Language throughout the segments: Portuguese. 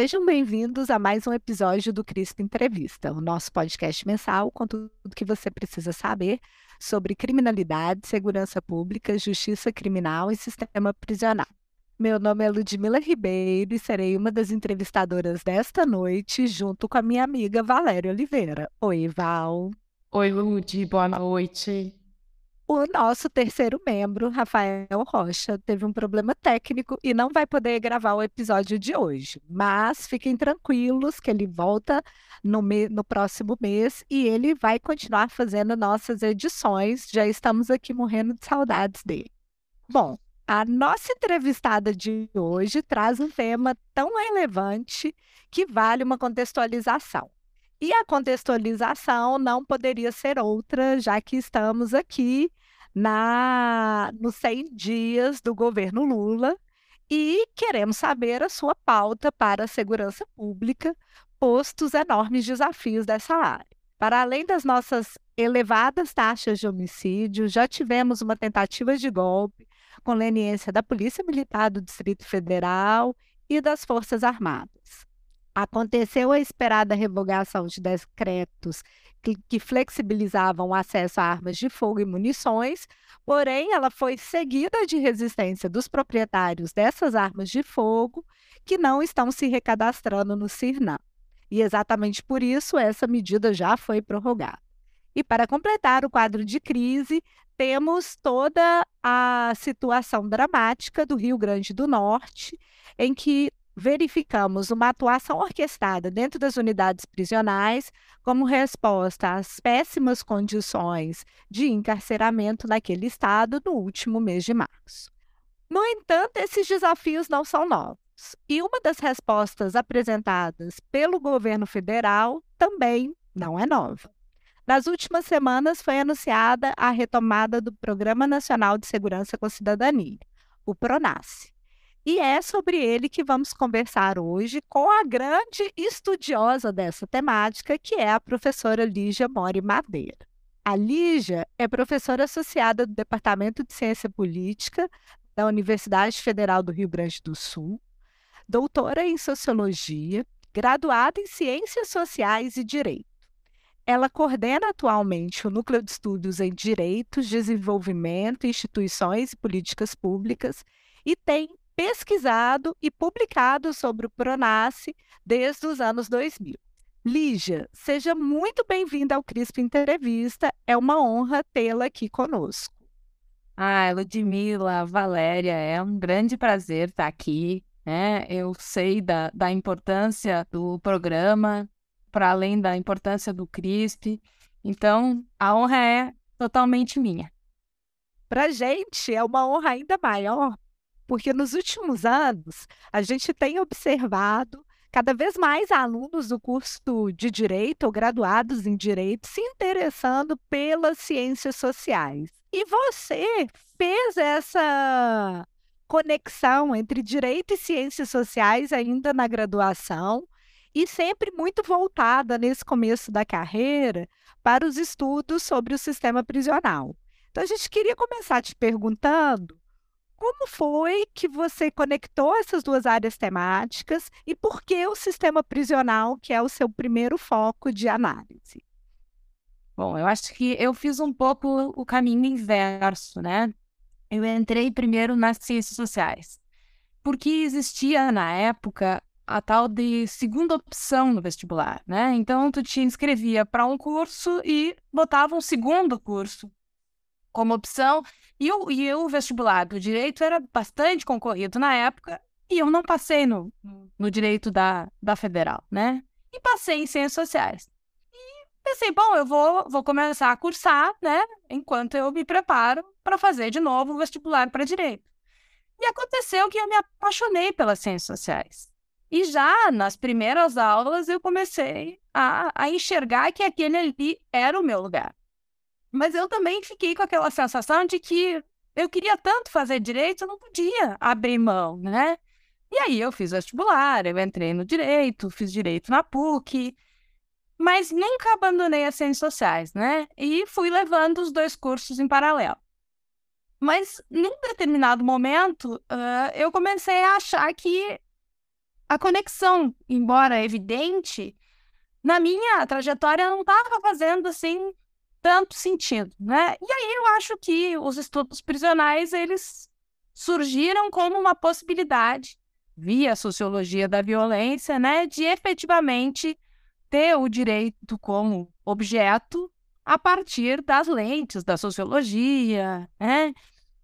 Sejam bem-vindos a mais um episódio do CRISP Entrevista, o nosso podcast mensal com tudo que você precisa saber sobre criminalidade, segurança pública, justiça criminal e sistema prisional. Meu nome é Ludmila Ribeiro e serei uma das entrevistadoras desta noite, junto com a minha amiga Valéria Oliveira. Oi, Val. Oi, Lud, boa noite. O nosso terceiro membro, Rafael Rocha, teve um problema técnico e não vai poder gravar o episódio de hoje. Mas fiquem tranquilos que ele volta no, me no próximo mês e ele vai continuar fazendo nossas edições. Já estamos aqui morrendo de saudades dele. Bom, a nossa entrevistada de hoje traz um tema tão relevante que vale uma contextualização. E a contextualização não poderia ser outra, já que estamos aqui na nos 100 dias do governo Lula e queremos saber a sua pauta para a segurança pública, postos enormes desafios dessa área. Para além das nossas elevadas taxas de homicídio, já tivemos uma tentativa de golpe com leniência da Polícia Militar do Distrito Federal e das Forças Armadas. Aconteceu a esperada revogação de decretos que, que flexibilizavam o acesso a armas de fogo e munições, porém, ela foi seguida de resistência dos proprietários dessas armas de fogo que não estão se recadastrando no CIRNAM. E exatamente por isso essa medida já foi prorrogada. E para completar o quadro de crise, temos toda a situação dramática do Rio Grande do Norte, em que verificamos uma atuação orquestrada dentro das unidades prisionais como resposta às péssimas condições de encarceramento naquele estado no último mês de março. No entanto, esses desafios não são novos. E uma das respostas apresentadas pelo governo federal também não é nova. Nas últimas semanas foi anunciada a retomada do Programa Nacional de Segurança com Cidadania, o PRONASSE e é sobre ele que vamos conversar hoje com a grande estudiosa dessa temática, que é a professora Lígia Mori Madeira. A Lígia é professora associada do Departamento de Ciência Política da Universidade Federal do Rio Grande do Sul, doutora em Sociologia, graduada em Ciências Sociais e Direito. Ela coordena atualmente o Núcleo de Estudos em Direitos, Desenvolvimento, Instituições e Políticas Públicas e tem pesquisado e publicado sobre o Pronace desde os anos 2000. Lígia, seja muito bem-vinda ao CRISP Entrevista. É uma honra tê-la aqui conosco. Ah, Ludmila, Valéria, é um grande prazer estar aqui. Né? Eu sei da, da importância do programa, para além da importância do CRISP. Então, a honra é totalmente minha. Para gente é uma honra ainda maior, porque nos últimos anos a gente tem observado cada vez mais alunos do curso de Direito ou graduados em Direito se interessando pelas ciências sociais. E você fez essa conexão entre direito e ciências sociais ainda na graduação e sempre muito voltada nesse começo da carreira para os estudos sobre o sistema prisional. Então a gente queria começar te perguntando como foi que você conectou essas duas áreas temáticas e por que o sistema prisional, que é o seu primeiro foco de análise? Bom, eu acho que eu fiz um pouco o caminho inverso, né? Eu entrei primeiro nas ciências sociais, porque existia na época a tal de segunda opção no vestibular, né? Então tu te inscrevia para um curso e botava um segundo curso como opção. E o, e o vestibular do direito era bastante concorrido na época, e eu não passei no, no direito da, da federal, né? E passei em ciências sociais. E pensei, bom, eu vou, vou começar a cursar, né? Enquanto eu me preparo para fazer de novo o vestibular para direito. E aconteceu que eu me apaixonei pelas ciências sociais. E já nas primeiras aulas eu comecei a, a enxergar que aquele ali era o meu lugar. Mas eu também fiquei com aquela sensação de que eu queria tanto fazer direito, eu não podia abrir mão, né? E aí eu fiz vestibular, eu entrei no direito, fiz direito na PUC, mas nunca abandonei as ciências sociais, né? E fui levando os dois cursos em paralelo. Mas num determinado momento, uh, eu comecei a achar que a conexão, embora evidente, na minha trajetória não estava fazendo assim tanto sentido, né? E aí eu acho que os estudos prisionais eles surgiram como uma possibilidade via sociologia da violência, né, de efetivamente ter o direito como objeto a partir das lentes da sociologia, né?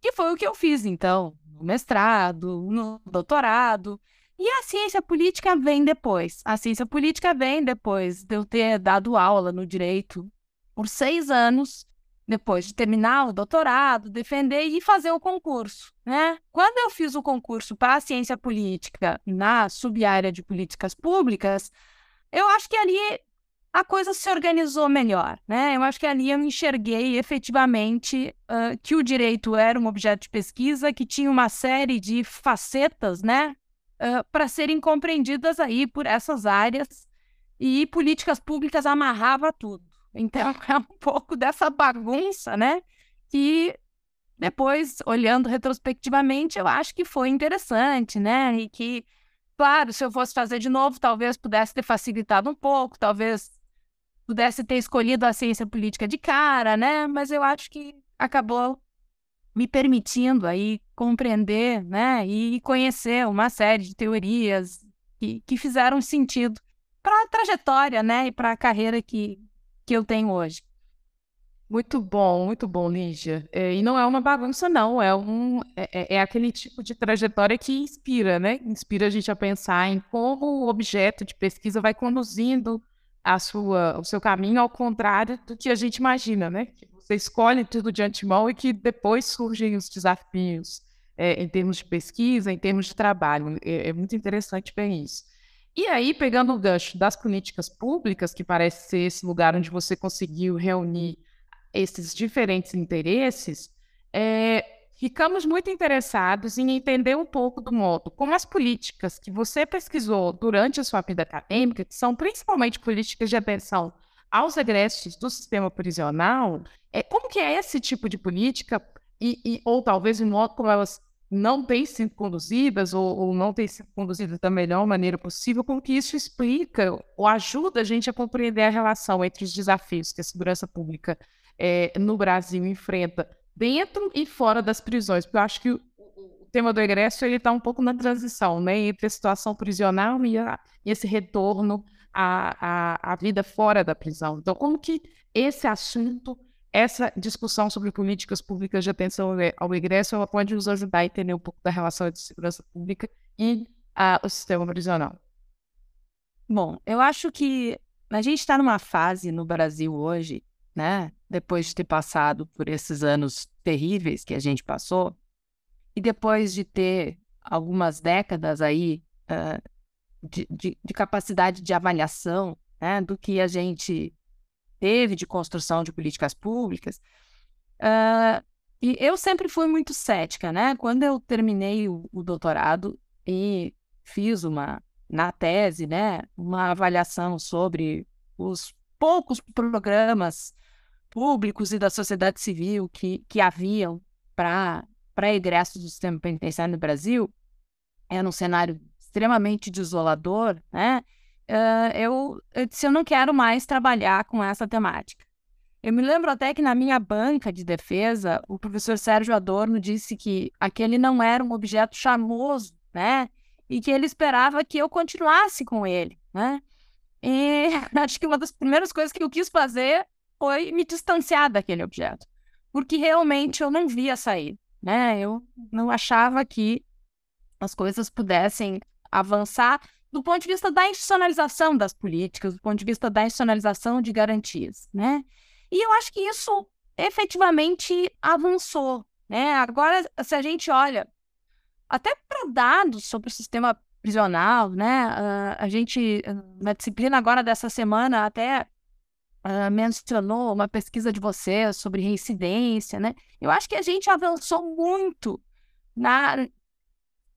Que foi o que eu fiz então, no mestrado, no doutorado. E a ciência política vem depois. A ciência política vem depois de eu ter dado aula no direito por seis anos, depois de terminar o doutorado, defender e fazer o concurso. Né? Quando eu fiz o concurso para a ciência política na subárea de políticas públicas, eu acho que ali a coisa se organizou melhor, né? Eu acho que ali eu enxerguei efetivamente uh, que o direito era um objeto de pesquisa que tinha uma série de facetas, né, uh, para serem compreendidas aí por essas áreas e políticas públicas amarrava tudo. Então é um pouco dessa bagunça, né, que depois olhando retrospectivamente eu acho que foi interessante, né, e que Claro, se eu fosse fazer de novo, talvez pudesse ter facilitado um pouco, talvez pudesse ter escolhido a ciência política de cara, né? Mas eu acho que acabou me permitindo aí compreender, né, e conhecer uma série de teorias que, que fizeram sentido para a trajetória, né, e para a carreira que, que eu tenho hoje. Muito bom, muito bom, Lígia. É, e não é uma bagunça, não. É, um, é, é, é, aquele tipo de trajetória que inspira, né? Inspira a gente a pensar em como o objeto de pesquisa vai conduzindo a sua, o seu caminho ao contrário do que a gente imagina, né? Que você escolhe tudo de antemão e que depois surgem os desafios é, em termos de pesquisa, em termos de trabalho. É, é muito interessante ver isso. E aí, pegando o gancho das políticas públicas, que parece ser esse lugar onde você conseguiu reunir esses diferentes interesses, é, ficamos muito interessados em entender um pouco do modo como as políticas que você pesquisou durante a sua vida acadêmica, que são principalmente políticas de atenção aos egressos do sistema prisional, é, como que é esse tipo de política e, e ou talvez o modo como elas não têm sido conduzidas ou, ou não têm sido conduzidas da melhor maneira possível, como que isso explica ou ajuda a gente a compreender a relação entre os desafios que a segurança pública é, no Brasil enfrenta dentro e fora das prisões, porque eu acho que o, o tema do egresso ele está um pouco na transição, né, entre a situação prisional e, a, e esse retorno à, à, à, vida fora da prisão. Então, como que esse assunto, essa discussão sobre políticas públicas de atenção ao egresso, ela pode nos ajudar a entender um pouco da relação entre segurança pública e o sistema prisional? Bom, eu acho que a gente está numa fase no Brasil hoje né? Depois de ter passado por esses anos terríveis que a gente passou, e depois de ter algumas décadas aí uh, de, de, de, capacidade de avaliação né, do que a gente teve de construção de políticas públicas, uh, e eu sempre fui muito cética, né? Quando eu terminei o, o doutorado e fiz uma, na tese, né, uma avaliação sobre os poucos programas públicos e da sociedade civil que, que haviam para egressos do sistema penitenciário no Brasil, era um cenário extremamente desolador, né? Uh, eu, eu disse, eu não quero mais trabalhar com essa temática. Eu me lembro até que na minha banca de defesa, o professor Sérgio Adorno disse que aquele não era um objeto charmoso, né? E que ele esperava que eu continuasse com ele, né? E acho que uma das primeiras coisas que eu quis fazer foi me distanciar daquele objeto, porque realmente eu não via sair, né? Eu não achava que as coisas pudessem avançar do ponto de vista da institucionalização das políticas, do ponto de vista da institucionalização de garantias, né? E eu acho que isso efetivamente avançou, né? Agora, se a gente olha até para dados sobre o sistema prisional, né? Uh, a gente, na disciplina agora dessa semana, até uh, mencionou uma pesquisa de você sobre reincidência, né? Eu acho que a gente avançou muito na,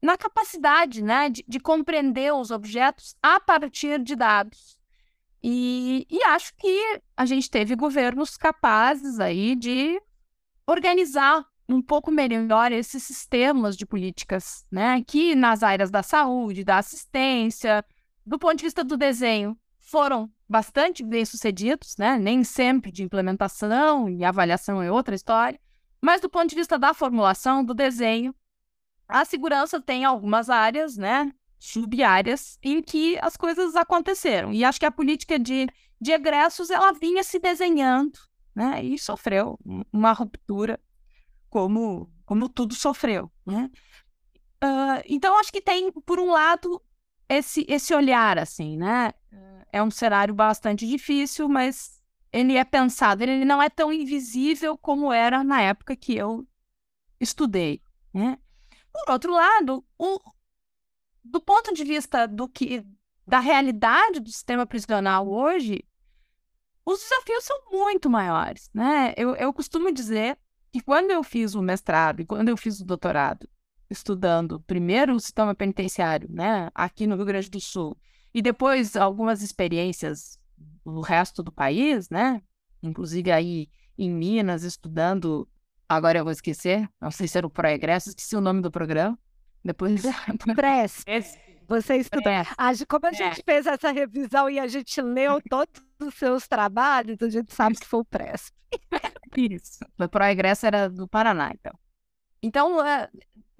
na capacidade né, de, de compreender os objetos a partir de dados. E, e acho que a gente teve governos capazes aí de organizar um pouco melhor esses sistemas de políticas, né? Que nas áreas da saúde, da assistência, do ponto de vista do desenho, foram bastante bem sucedidos, né? Nem sempre de implementação e avaliação é outra história, mas do ponto de vista da formulação, do desenho, a segurança tem algumas áreas, né? Sub-áreas em que as coisas aconteceram. E acho que a política de, de egressos ela vinha se desenhando, né? E sofreu uma ruptura como, como tudo sofreu, né? Uh, então, acho que tem, por um lado, esse, esse olhar, assim, né? É um cenário bastante difícil, mas ele é pensado, ele não é tão invisível como era na época que eu estudei, né? Por outro lado, o, do ponto de vista do que da realidade do sistema prisional hoje, os desafios são muito maiores, né? Eu, eu costumo dizer que quando eu fiz o mestrado e quando eu fiz o doutorado, estudando primeiro o sistema penitenciário, né, aqui no Rio Grande do Sul, e depois algumas experiências no resto do país, né, inclusive aí em Minas, estudando, agora eu vou esquecer, não sei se era o Proegresso, esqueci o nome do programa, depois... Press. Você estudou. Como a gente é. fez essa revisão e a gente leu todos os seus trabalhos, a gente sabe que foi o Press. Isso. O Proegresso era do Paraná, então. Então, é,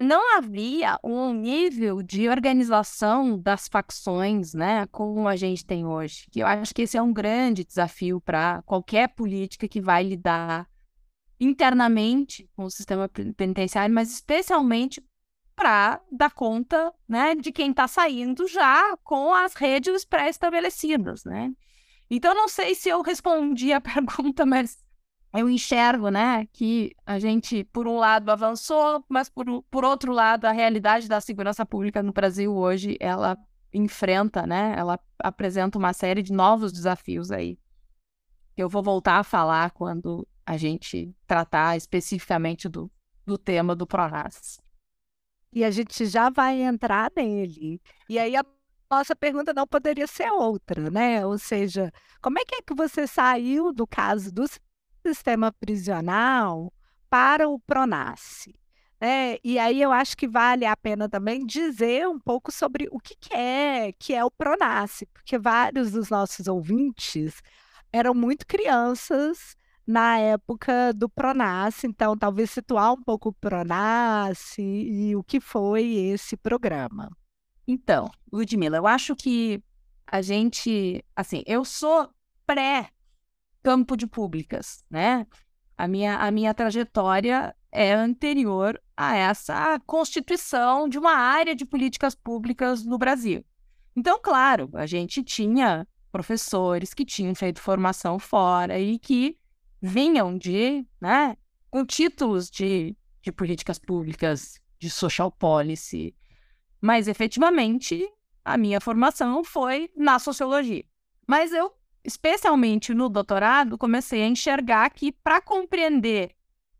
não havia um nível de organização das facções, né, como a gente tem hoje. Que eu acho que esse é um grande desafio para qualquer política que vai lidar internamente com o sistema penitenciário, mas especialmente para dar conta, né, de quem está saindo já com as redes pré-estabelecidas, né? Então, não sei se eu respondi a pergunta, mas eu enxergo, né, que a gente, por um lado, avançou, mas por, por outro lado, a realidade da segurança pública no Brasil hoje, ela enfrenta, né, ela apresenta uma série de novos desafios aí. Eu vou voltar a falar quando a gente tratar especificamente do, do tema do PRONAS. E a gente já vai entrar nele. E aí a nossa pergunta não poderia ser outra, né? Ou seja, como é que é que você saiu do caso do sistema prisional para o Pronace. Né? E aí eu acho que vale a pena também dizer um pouco sobre o que, que é que é o Pronace, porque vários dos nossos ouvintes eram muito crianças na época do Pronace, então talvez situar um pouco o Pronace e o que foi esse programa. Então, Ludmila, eu acho que a gente, assim, eu sou pré campo de públicas, né? A minha, a minha trajetória é anterior a essa constituição de uma área de políticas públicas no Brasil. Então, claro, a gente tinha professores que tinham feito formação fora e que vinham de, né, com títulos de, de políticas públicas, de social policy, mas efetivamente a minha formação foi na sociologia. Mas eu especialmente no doutorado, comecei a enxergar que para compreender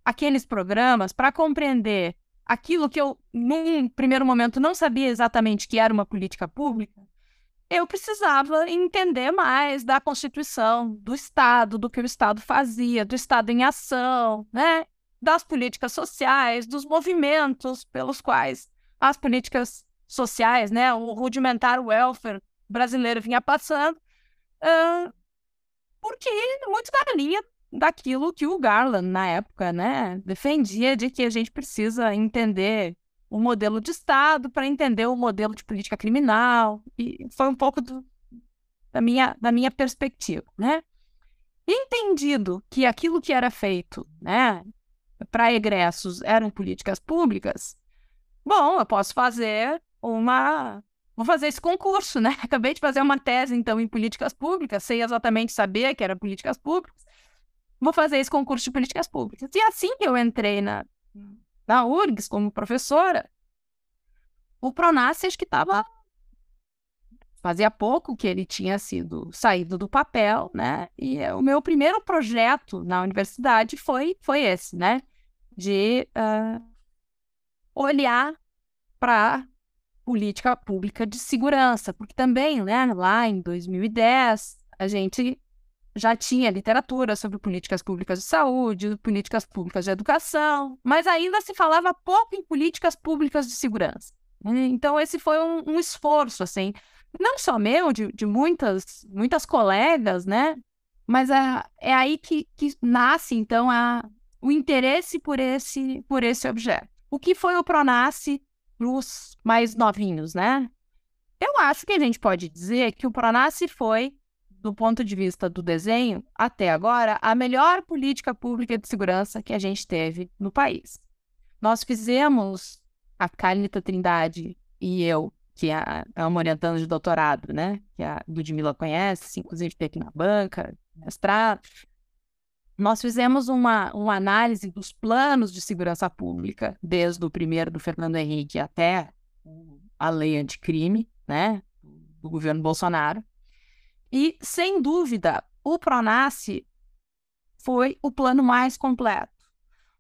aqueles programas, para compreender aquilo que eu, num primeiro momento, não sabia exatamente que era uma política pública, eu precisava entender mais da Constituição, do Estado, do que o Estado fazia, do Estado em ação, né? das políticas sociais, dos movimentos pelos quais as políticas sociais, né, o rudimentar welfare brasileiro vinha passando, uh, porque muito da linha daquilo que o Garland, na época, né, defendia de que a gente precisa entender o modelo de Estado para entender o modelo de política criminal, e foi um pouco do, da, minha, da minha perspectiva, né? Entendido que aquilo que era feito, né, para egressos eram políticas públicas, bom, eu posso fazer uma vou fazer esse concurso, né? Acabei de fazer uma tese, então, em políticas públicas, sem exatamente saber que era políticas públicas. Vou fazer esse concurso de políticas públicas. E assim eu entrei na, na URGS como professora, o acho que estava fazia pouco que ele tinha sido saído do papel, né? E o meu primeiro projeto na universidade foi foi esse, né? De uh, olhar para política pública de segurança, porque também, né, lá em 2010, a gente já tinha literatura sobre políticas públicas de saúde, políticas públicas de educação, mas ainda se falava pouco em políticas públicas de segurança. Né? Então, esse foi um, um esforço, assim, não só meu, de, de muitas, muitas colegas, né? Mas é, é aí que, que nasce, então, a, o interesse por esse, por esse objeto. O que foi o Pronace para os mais novinhos, né? Eu acho que a gente pode dizer que o Pronace foi, do ponto de vista do desenho, até agora, a melhor política pública de segurança que a gente teve no país. Nós fizemos, a Carlita Trindade e eu, que é, é uma orientanda de doutorado, né? Que a Ludmilla conhece, inclusive tem aqui na banca, mestrado, nós fizemos uma, uma análise dos planos de segurança pública, desde o primeiro do Fernando Henrique até a lei anticrime, né, do governo Bolsonaro. E, sem dúvida, o Pronace foi o plano mais completo.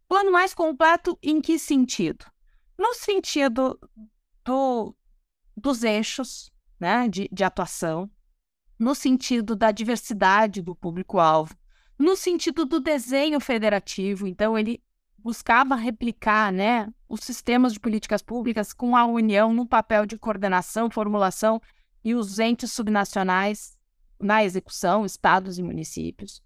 Plano mais completo em que sentido? No sentido do, dos eixos né, de, de atuação, no sentido da diversidade do público-alvo, no sentido do desenho federativo. Então, ele buscava replicar né, os sistemas de políticas públicas com a União no papel de coordenação, formulação e os entes subnacionais na execução, estados e municípios.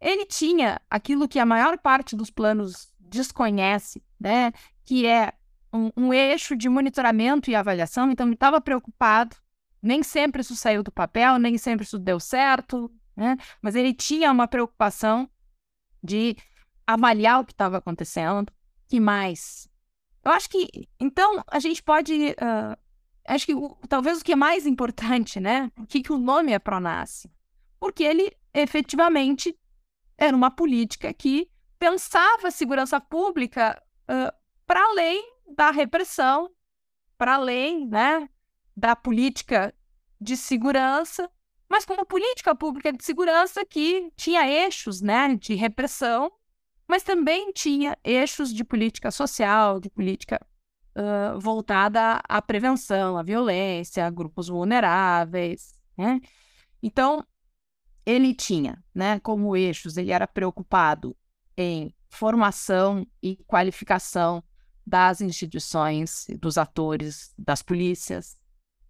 Ele tinha aquilo que a maior parte dos planos desconhece, né, que é um, um eixo de monitoramento e avaliação. Então, ele estava preocupado nem sempre isso saiu do papel, nem sempre isso deu certo, né? Mas ele tinha uma preocupação de avaliar o que estava acontecendo. Que mais? Eu acho que, então, a gente pode. Uh, acho que o, talvez o que é mais importante, né? Por que, que o nome é Pronace? Porque ele efetivamente era uma política que pensava a segurança pública uh, para além da repressão, para além, né? da política de segurança, mas como política pública de segurança que tinha eixos né, de repressão, mas também tinha eixos de política social, de política voltada à prevenção, à violência, a grupos vulneráveis. Né? Então, ele tinha né, como eixos, ele era preocupado em formação e qualificação das instituições, dos atores, das polícias,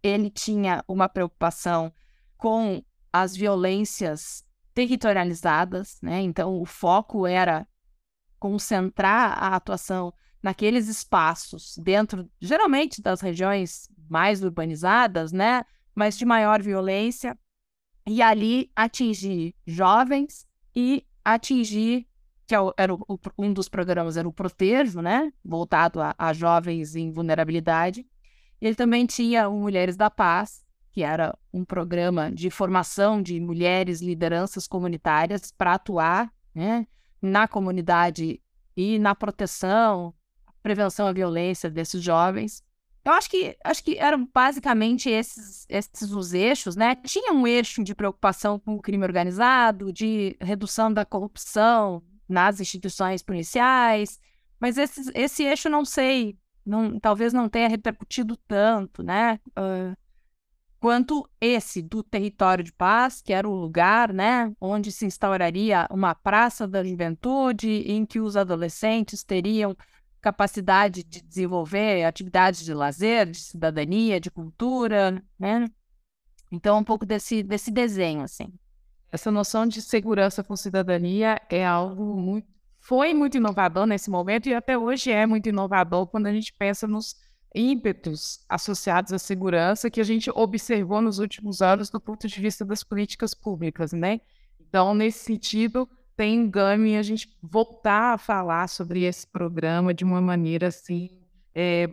ele tinha uma preocupação com as violências territorializadas, né? Então o foco era concentrar a atuação naqueles espaços dentro, geralmente das regiões mais urbanizadas, né? Mas de maior violência e ali atingir jovens e atingir que é era o, um dos programas era o Protejo, né? Voltado a, a jovens em vulnerabilidade ele também tinha o Mulheres da Paz, que era um programa de formação de mulheres lideranças comunitárias para atuar né, na comunidade e na proteção, prevenção à violência desses jovens. Eu acho que acho que eram basicamente esses, esses os eixos, né? Tinha um eixo de preocupação com o crime organizado, de redução da corrupção nas instituições policiais, mas esse, esse eixo não sei não, talvez não tenha repercutido tanto, né? Uh, quanto esse do território de paz, que era o lugar, né, onde se instauraria uma praça da juventude em que os adolescentes teriam capacidade de desenvolver atividades de lazer, de cidadania, de cultura, né? Então, um pouco desse, desse desenho, assim. Essa noção de segurança com cidadania é algo muito foi muito inovador nesse momento e até hoje é muito inovador quando a gente pensa nos ímpetos associados à segurança que a gente observou nos últimos anos do ponto de vista das políticas públicas, né? Então, nesse sentido, tem ganho a gente voltar a falar sobre esse programa de uma maneira assim, é,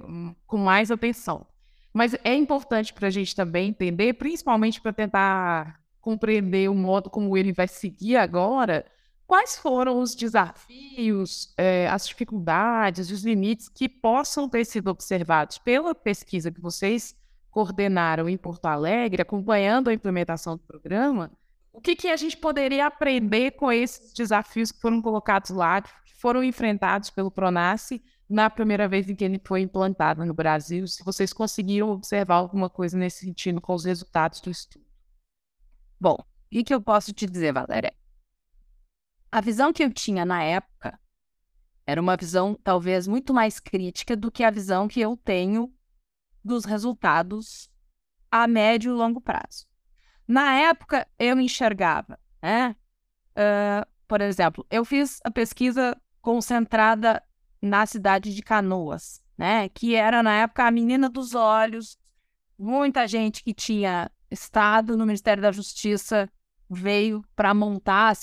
com mais atenção. Mas é importante para a gente também entender, principalmente para tentar compreender o modo como ele vai seguir agora, Quais foram os desafios, eh, as dificuldades, os limites que possam ter sido observados pela pesquisa que vocês coordenaram em Porto Alegre, acompanhando a implementação do programa? O que, que a gente poderia aprender com esses desafios que foram colocados lá, que foram enfrentados pelo Pronace na primeira vez em que ele foi implantado no Brasil? Se vocês conseguiram observar alguma coisa nesse sentido com os resultados do estudo? Bom, o que eu posso te dizer, Valéria? a visão que eu tinha na época era uma visão talvez muito mais crítica do que a visão que eu tenho dos resultados a médio e longo prazo. Na época, eu enxergava, né? Uh, por exemplo, eu fiz a pesquisa concentrada na cidade de Canoas, né? Que era, na época, a menina dos olhos. Muita gente que tinha estado no Ministério da Justiça veio para montar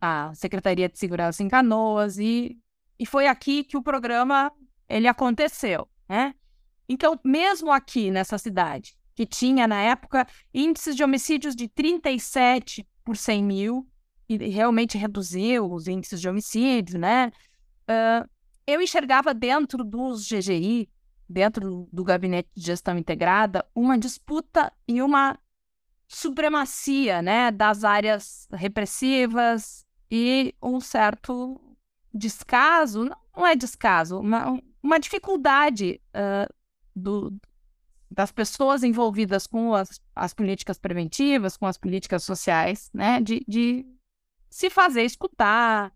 a, a Secretaria de Segurança em Canoas e, e foi aqui que o programa ele aconteceu, né? Então, mesmo aqui nessa cidade, que tinha na época índices de homicídios de 37 por 100 mil, e realmente reduziu os índices de homicídio, né? Uh, eu enxergava dentro dos GGI, dentro do Gabinete de Gestão Integrada, uma disputa e uma supremacia né, das áreas repressivas e um certo descaso, não é descaso, uma, uma dificuldade uh, do, das pessoas envolvidas com as, as políticas preventivas, com as políticas sociais, né, de, de se fazer escutar.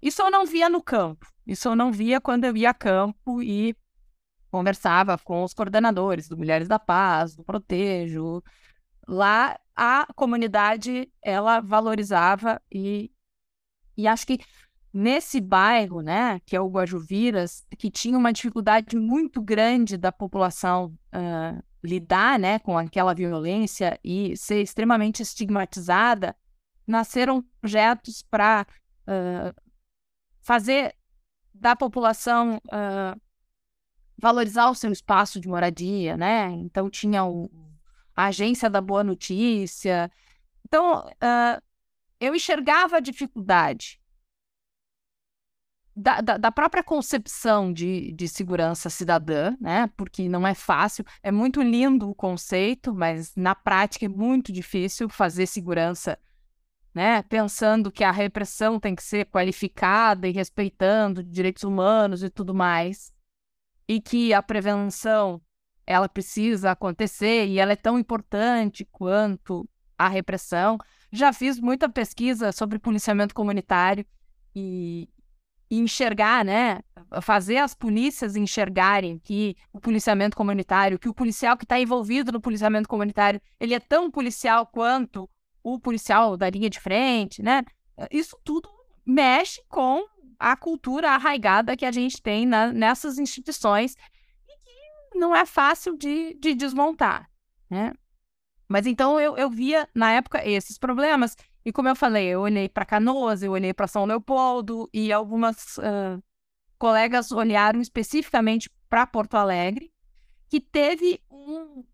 Isso eu não via no campo. Isso eu não via quando eu ia a campo e conversava com os coordenadores do Mulheres da Paz, do Protejo. Lá a comunidade ela valorizava e, e acho que nesse bairro, né, que é o Guajuviras, que tinha uma dificuldade muito grande da população uh, lidar, né, com aquela violência e ser extremamente estigmatizada, nasceram projetos para uh, fazer da população uh, valorizar o seu espaço de moradia, né? Então tinha o, a agência da boa notícia. Então eu enxergava a dificuldade da, da, da, própria concepção de, de segurança cidadã, né? Porque não é fácil, é muito lindo o conceito, mas na prática é muito difícil fazer segurança né, pensando que a repressão tem que ser qualificada e respeitando direitos humanos e tudo mais, e que a prevenção ela precisa acontecer e ela é tão importante quanto a repressão. Já fiz muita pesquisa sobre policiamento comunitário e, e enxergar, né, fazer as polícias enxergarem que o policiamento comunitário, que o policial que está envolvido no policiamento comunitário, ele é tão policial quanto o policial da linha de frente, né? Isso tudo mexe com a cultura arraigada que a gente tem na, nessas instituições e que não é fácil de, de desmontar, né? Mas então eu, eu via na época esses problemas e como eu falei, eu olhei para Canoas, eu olhei para São Leopoldo e algumas uh, colegas olharam especificamente para Porto Alegre, que teve um,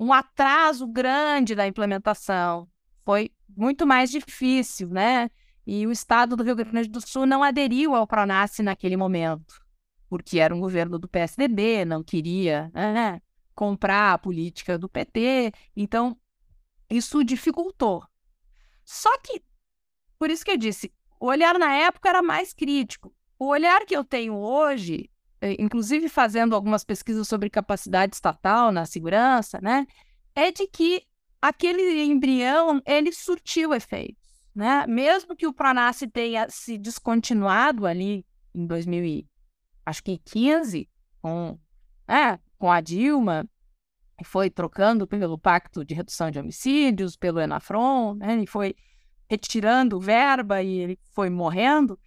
um atraso grande da implementação foi muito mais difícil, né? E o estado do Rio Grande do Sul não aderiu ao Pronace naquele momento, porque era um governo do PSDB, não queria né, comprar a política do PT, então isso dificultou. Só que, por isso que eu disse, o olhar na época era mais crítico. O olhar que eu tenho hoje, eh, inclusive fazendo algumas pesquisas sobre capacidade estatal na segurança, né, é de que aquele embrião, ele surtiu efeitos, né? Mesmo que o Pronace tenha se descontinuado ali em 2015, com, né, com a Dilma, e foi trocando pelo Pacto de Redução de Homicídios, pelo Enafron, né, e foi retirando verba e ele foi morrendo,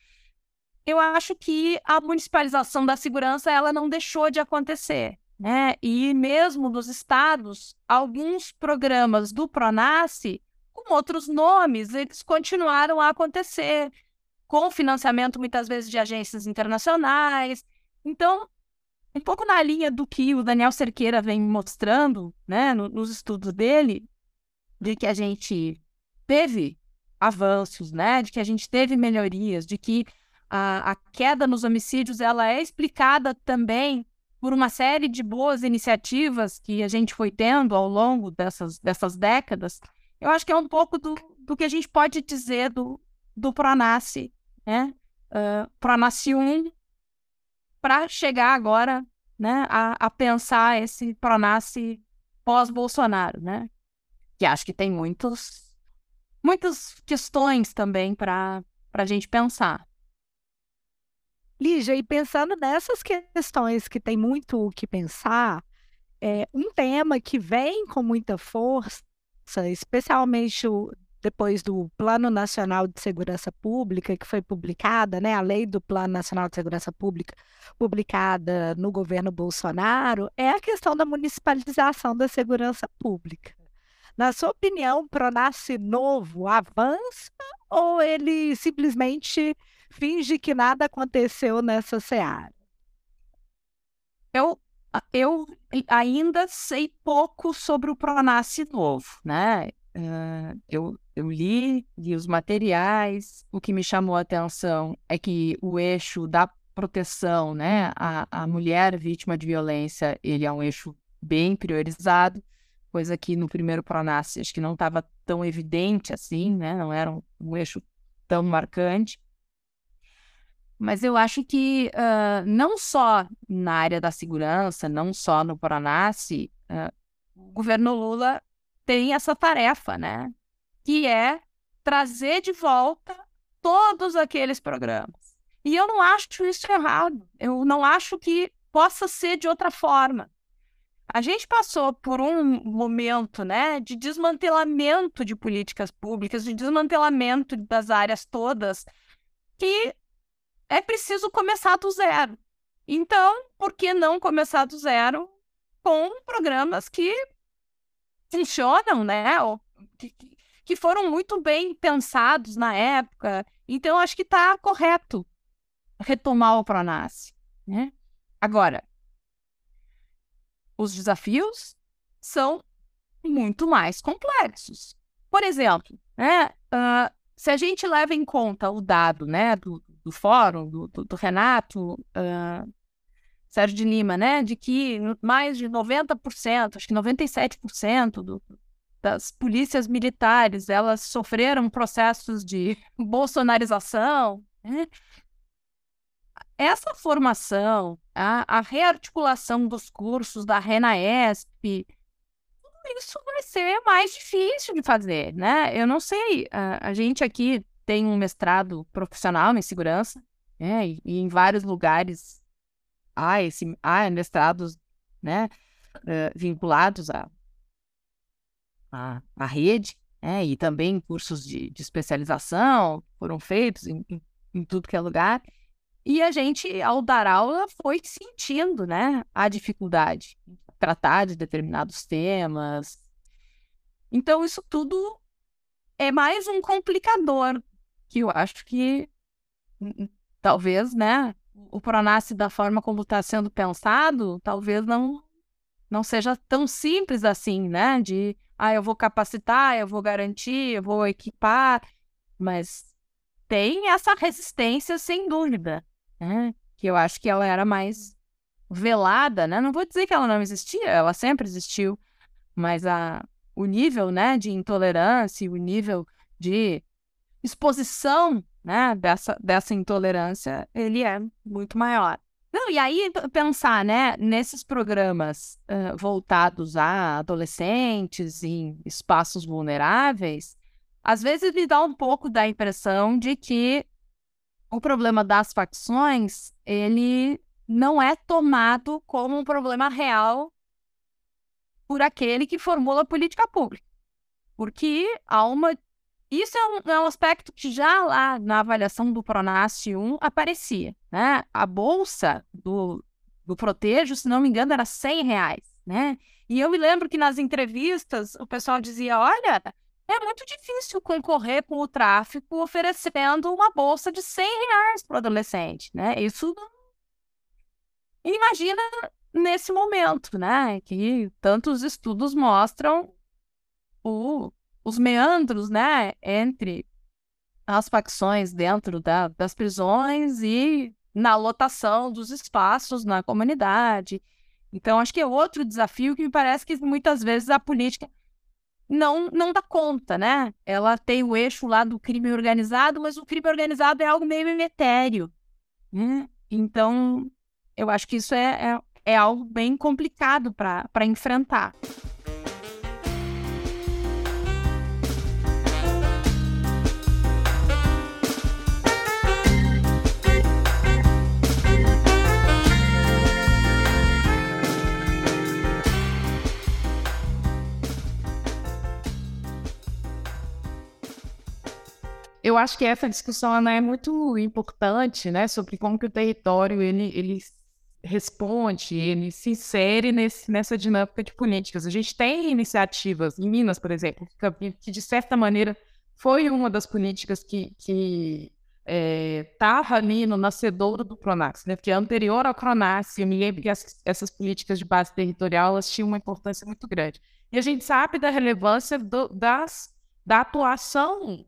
eu acho que a municipalização da segurança ela não deixou de acontecer né? E mesmo nos estados, alguns programas do Pronace, com outros nomes, eles continuaram a acontecer, com financiamento muitas vezes de agências internacionais. Então, um pouco na linha do que o Daniel Cerqueira vem mostrando, né, nos estudos dele, de que a gente teve avanços, né, de que a gente teve melhorias, de que a, a queda nos homicídios ela é explicada também por uma série de boas iniciativas que a gente foi tendo ao longo dessas, dessas décadas, eu acho que é um pouco do, do que a gente pode dizer do, do Pronace, né? Uh, Pronace 1, para chegar agora né, a, a pensar esse Pronace pós-Bolsonaro, né? Que acho que tem muitos, muitas questões também para para a gente pensar. Lígia, e pensando nessas questões que tem muito o que pensar, é, um tema que vem com muita força, especialmente o, depois do Plano Nacional de Segurança Pública, que foi publicada, né, a lei do Plano Nacional de Segurança Pública, publicada no governo Bolsonaro, é a questão da municipalização da segurança pública. Na sua opinião, o Pronasce novo avança ou ele simplesmente finge que nada aconteceu nessa seara? Eu, eu ainda sei pouco sobre o Pronasce novo, né? Uh, eu, eu li, li os materiais, o que me chamou a atenção é que o eixo da proteção, né, a, a mulher vítima de violência, ele é um eixo bem priorizado, coisa que no primeiro Pronasce acho que não estava tão evidente assim, né, não era um, um eixo tão marcante. Mas eu acho que uh, não só na área da segurança, não só no Paranasse, uh, o governo Lula tem essa tarefa, né? Que é trazer de volta todos aqueles programas. E eu não acho isso errado. Eu não acho que possa ser de outra forma. A gente passou por um momento né, de desmantelamento de políticas públicas, de desmantelamento das áreas todas, que é preciso começar do zero. Então, por que não começar do zero com programas que funcionam, né? Ou que, que foram muito bem pensados na época. Então, acho que está correto retomar o Pronace. Né? Agora, os desafios são muito mais complexos. Por exemplo, né, uh, se a gente leva em conta o dado né, do, do fórum, do, do, do Renato uh, Sérgio de Lima, né, de que mais de 90%, acho que 97% do, das polícias militares, elas sofreram processos de bolsonarização, né? Essa formação, a, a rearticulação dos cursos da RENAESP, isso vai ser mais difícil de fazer, né? Eu não sei, a, a gente aqui tem um mestrado profissional em segurança, né? E, e em vários lugares há, esse, há mestrados né? Uh, vinculados a, a, a, rede, né? E também cursos de, de especialização foram feitos em, em, em tudo que é lugar. E a gente, ao dar aula, foi sentindo né, a dificuldade em tratar de determinados temas. Então, isso tudo é mais um complicador que eu acho que hum, hum, talvez, né, o Pronace da forma como está sendo pensado, talvez não não seja tão simples assim, né, de ah, eu vou capacitar, eu vou garantir, eu vou equipar, mas tem essa resistência sem dúvida, né, que eu acho que ela era mais velada, né? Não vou dizer que ela não existia, ela sempre existiu, mas a o nível, né, de intolerância, o nível de exposição né, dessa, dessa intolerância, ele é muito maior. Não, e aí pensar, né, nesses programas uh, voltados a adolescentes em espaços vulneráveis, às vezes me dá um pouco da impressão de que o problema das facções, ele não é tomado como um problema real por aquele que formula a política pública. Porque há uma isso é um, é um, aspecto que já lá na avaliação do Pronace 1 aparecia, né? A bolsa do, do Protejo, se não me engano, era 100 reais, né? E eu me lembro que nas entrevistas o pessoal dizia, olha, é muito difícil concorrer com o tráfico oferecendo uma bolsa de 100 reais para o adolescente, né? Isso Imagina nesse momento, né? Que tantos estudos mostram o os meandros, né, entre as facções dentro da, das prisões e na lotação dos espaços na comunidade. Então, acho que é outro desafio que me parece que muitas vezes a política não, não dá conta, né? Ela tem o eixo lá do crime organizado, mas o crime organizado é algo meio etéreo. Né? Então, eu acho que isso é, é, é algo bem complicado para enfrentar. Eu acho que essa discussão ela é muito importante, né, sobre como que o território ele, ele responde, ele se insere nesse, nessa dinâmica de políticas. A gente tem iniciativas em Minas, por exemplo, que, de certa maneira foi uma das políticas que, que é, ali no nascedouro do Pronax, né? Porque anterior ao Pronax, eu me lembro que essas, essas, políticas de base territorial elas tinham uma importância muito grande. E a gente sabe da relevância do, das, da atuação,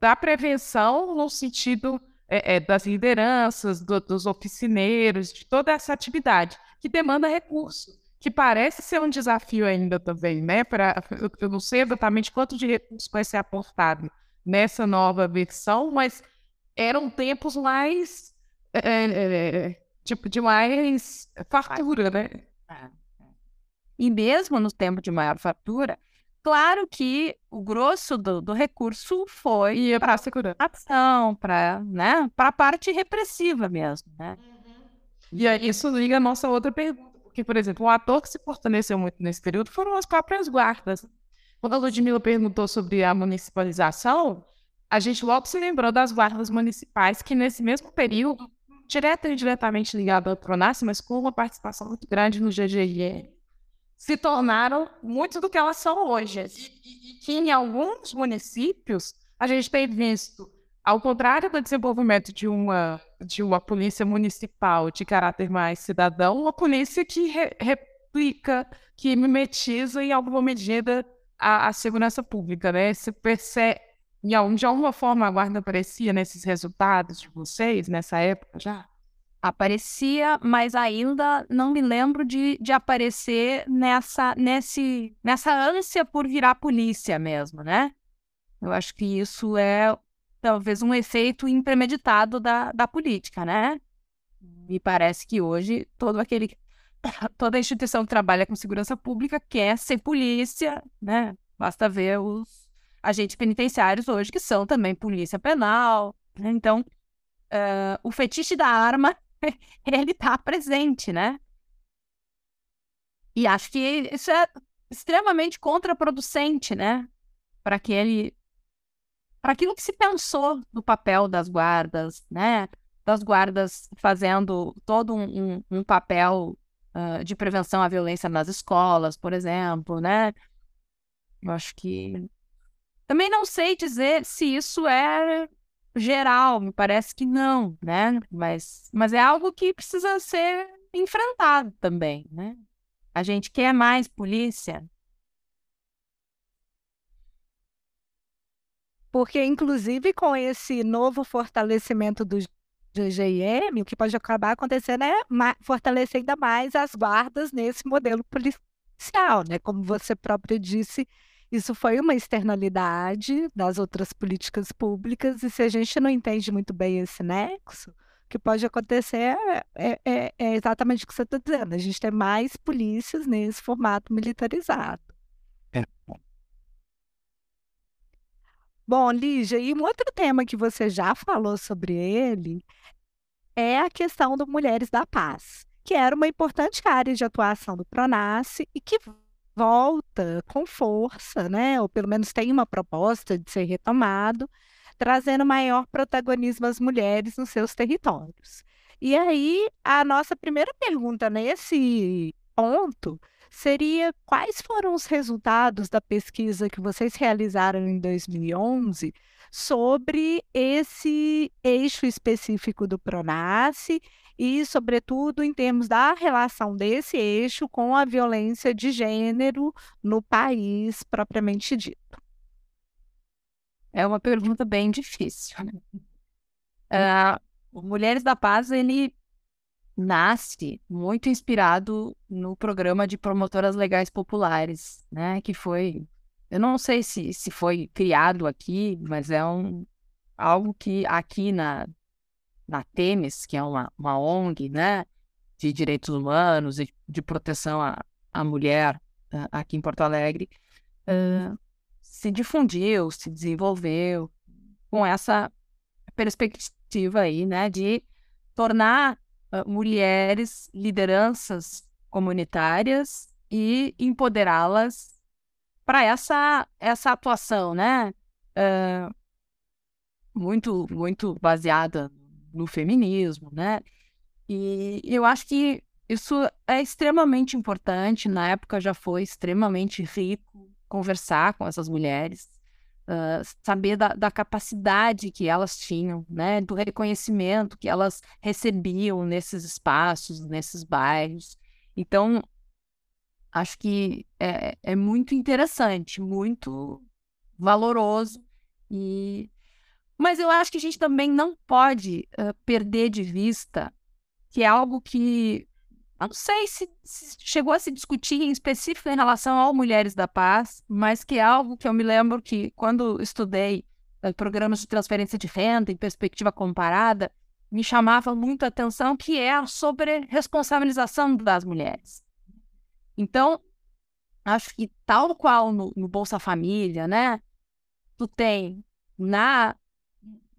da prevenção no sentido é, é, das lideranças, do, dos oficineiros, de toda essa atividade que demanda recurso, que parece ser um desafio ainda também, né? Pra, eu, eu não sei exatamente quanto de recurso vai ser aportado nessa nova versão, mas eram tempos mais é, é, tipo de mais fartura, né? E mesmo no tempo de maior fartura, claro que o grosso do, do recurso foi para a segurança, ação, para né, a parte repressiva mesmo, né? Uhum. E aí isso liga a nossa outra pergunta, porque por exemplo, um ator que se fortaleceu muito nesse período foram as próprias guardas. Quando a Ludmilla perguntou sobre a municipalização, a gente logo se lembrou das guardas municipais, que nesse mesmo período, direto e indiretamente ligado ao Pronas, mas com uma participação muito grande no GGIR, se tornaram muito do que elas são hoje. E, e, que em alguns municípios a gente tem visto, ao contrário do desenvolvimento de uma, de uma polícia municipal de caráter mais cidadão, uma polícia que re, replica, que mimetiza em alguma medida a, a segurança pública, né? Se percebe de alguma forma a guarda aparecia nesses resultados de vocês, nessa época já? Aparecia, mas ainda não me lembro de, de aparecer nessa, nesse, nessa ânsia por virar polícia mesmo, né? Eu acho que isso é talvez um efeito impremeditado da, da política, né? Me parece que hoje todo aquele toda instituição que trabalha com segurança pública quer ser polícia, né? Basta ver os agentes penitenciários hoje, que são também polícia penal. Né? Então, uh, o fetiche da arma, ele está presente, né? E acho que isso é extremamente contraproducente, né? Para aquele. Para aquilo que se pensou do papel das guardas, né? Das guardas fazendo todo um, um, um papel uh, de prevenção à violência nas escolas, por exemplo, né? Eu acho que também não sei dizer se isso é geral, me parece que não, né? Mas, mas é algo que precisa ser enfrentado também, né? A gente quer mais polícia. Porque, inclusive, com esse novo fortalecimento do GGIM, o que pode acabar acontecendo é fortalecer ainda mais as guardas nesse modelo policial, né? Como você próprio disse, isso foi uma externalidade das outras políticas públicas, e se a gente não entende muito bem esse nexo, o que pode acontecer é, é, é exatamente o que você está dizendo: a gente tem mais polícias nesse formato militarizado. É. Bom, Lígia, e um outro tema que você já falou sobre ele é a questão do Mulheres da Paz, que era uma importante área de atuação do Pronace e que volta com força, né? Ou pelo menos tem uma proposta de ser retomado, trazendo maior protagonismo às mulheres nos seus territórios. E aí, a nossa primeira pergunta nesse ponto seria quais foram os resultados da pesquisa que vocês realizaram em 2011 sobre esse eixo específico do Pronace e, sobretudo, em termos da relação desse eixo com a violência de gênero no país propriamente dito? É uma pergunta bem difícil. Uh, Mulheres da Paz, ele nasce muito inspirado no programa de promotoras legais populares, né? Que foi, eu não sei se, se foi criado aqui, mas é um algo que aqui na na Temes, que é uma, uma ONG né, de direitos humanos e de proteção à, à mulher uh, aqui em Porto Alegre, uh, se difundiu, se desenvolveu com essa perspectiva aí, né, de tornar uh, mulheres lideranças comunitárias e empoderá-las para essa essa atuação, né? Muito, muito baseada no feminismo, né? E eu acho que isso é extremamente importante. Na época já foi extremamente rico conversar com essas mulheres, uh, saber da, da, capacidade que elas tinham, né? Do reconhecimento que elas recebiam nesses espaços, nesses bairros. Então, acho que é, é muito interessante, muito valoroso e mas eu acho que a gente também não pode uh, perder de vista que é algo que não sei se, se, chegou a se discutir em específico em relação ao Mulheres da Paz, mas que é algo que eu me lembro que quando estudei uh, programas de transferência de renda em perspectiva comparada, me chamava muito a atenção, que é sobre responsabilização das mulheres. Então, acho que tal qual no, no Bolsa Família, né? Tu tem na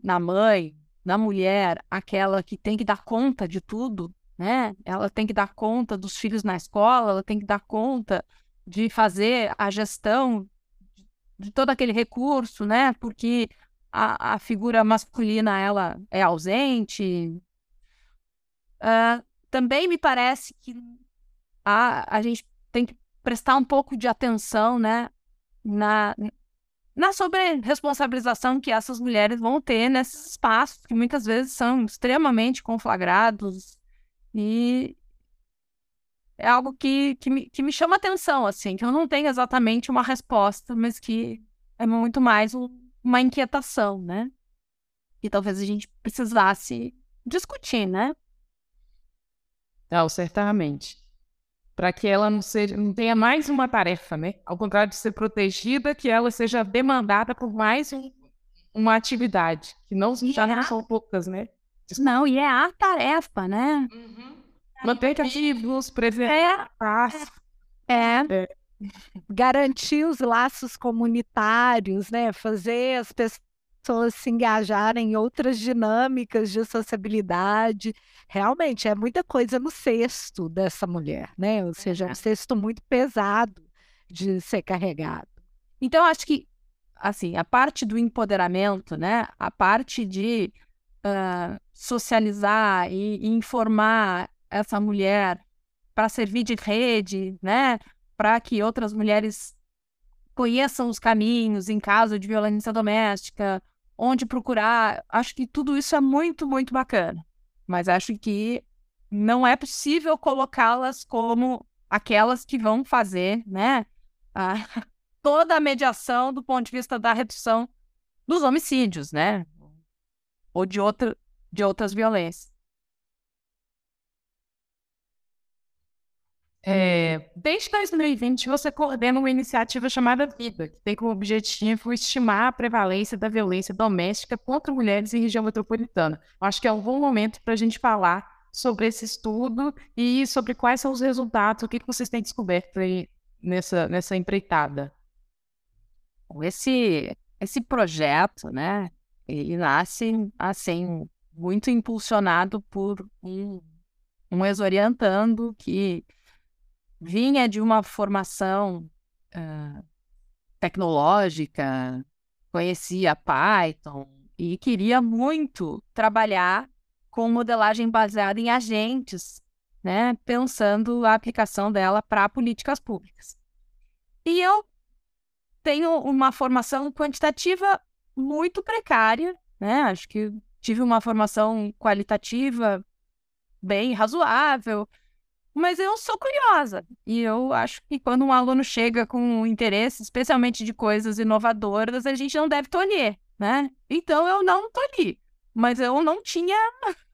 na mãe, na mulher, aquela que tem que dar conta de tudo, né? Ela tem que dar conta dos filhos na escola, ela tem que dar conta de fazer a gestão de todo aquele recurso, né? Porque a, a figura masculina ela é ausente. Uh, também me parece que a, a gente tem que prestar um pouco de atenção, né? Na, na sobre-responsabilização que essas mulheres vão ter nesses espaços, que muitas vezes são extremamente conflagrados e é algo que, que, me, que me chama atenção, assim, que eu não tenho exatamente uma resposta, mas que é muito mais um, uma inquietação, né? E talvez a gente precisasse discutir, né? Não, certamente para que ela não seja, não tenha mais uma tarefa, né? Ao contrário de ser protegida, que ela seja demandada por mais um, uma atividade, que não já não são poucas, né? Não, e é a tarefa, né? Uhum. Manter ativos, preservar é, é. é. Garantir os laços comunitários, né? Fazer as pessoas pessoas se engajarem em outras dinâmicas de sociabilidade. Realmente é muita coisa no cesto dessa mulher, né? Ou seja, é um cesto muito pesado de ser carregado. Então, acho que, assim, a parte do empoderamento, né? A parte de uh, socializar e, e informar essa mulher para servir de rede, né? Para que outras mulheres conheçam os caminhos em caso de violência doméstica, onde procurar. Acho que tudo isso é muito, muito bacana. Mas acho que não é possível colocá-las como aquelas que vão fazer, né? A, toda a mediação do ponto de vista da redução dos homicídios, né? Ou de, outra, de outras violências. É, desde 2020, você coordena uma iniciativa chamada Vida, que tem como objetivo estimar a prevalência da violência doméstica contra mulheres em região metropolitana. Acho que é um bom momento para a gente falar sobre esse estudo e sobre quais são os resultados, o que vocês têm descoberto aí nessa, nessa empreitada. Esse, esse projeto, né, ele nasce, assim, muito impulsionado por um, um ex-orientando que vinha de uma formação uh, tecnológica, conhecia Python e queria muito trabalhar com modelagem baseada em agentes, né, pensando a aplicação dela para políticas públicas. E eu tenho uma formação quantitativa muito precária, né? Acho que tive uma formação qualitativa bem razoável, mas eu sou curiosa. E eu acho que quando um aluno chega com interesse, especialmente de coisas inovadoras, a gente não deve tolher, né? Então eu não tolhi. Mas eu não tinha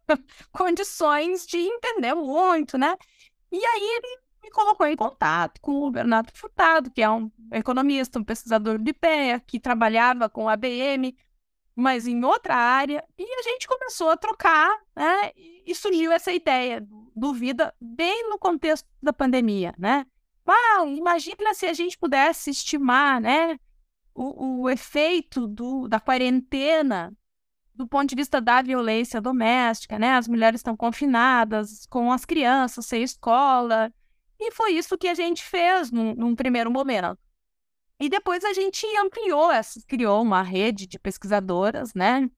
condições de entender muito, né? E aí ele me colocou em contato com o Bernardo Furtado, que é um economista, um pesquisador de IPEA, que trabalhava com a ABM, mas em outra área, e a gente começou a trocar, né? E surgiu essa ideia do Vida bem no contexto da pandemia, né? Ah, imagina se a gente pudesse estimar, né, o, o efeito do, da quarentena do ponto de vista da violência doméstica, né? As mulheres estão confinadas com as crianças, sem escola. E foi isso que a gente fez num, num primeiro momento. E depois a gente ampliou, essa, criou uma rede de pesquisadoras, né?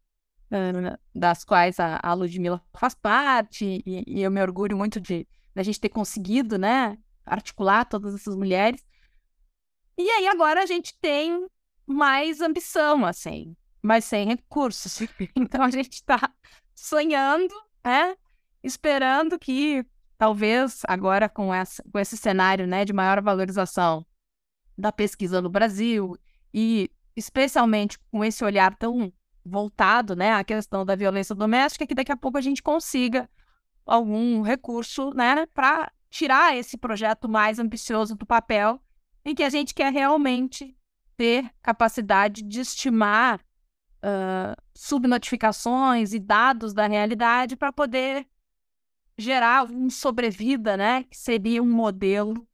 Das quais a, a Ludmilla faz parte, e, e, eu me orgulho muito de a gente ter conseguido, né, articular todas essas mulheres. E aí agora a gente tem mais ambição, assim, mas sem recursos. Então a gente está sonhando, né, esperando que talvez agora com, essa, com esse cenário, né, de maior valorização da pesquisa no Brasil e especialmente com esse olhar tão voltado né, à questão da violência doméstica, que daqui a pouco a gente consiga algum recurso né, para tirar esse projeto mais ambicioso do papel, em que a gente quer realmente ter capacidade de estimar uh, subnotificações e dados da realidade para poder gerar um sobrevida, né, que seria um modelo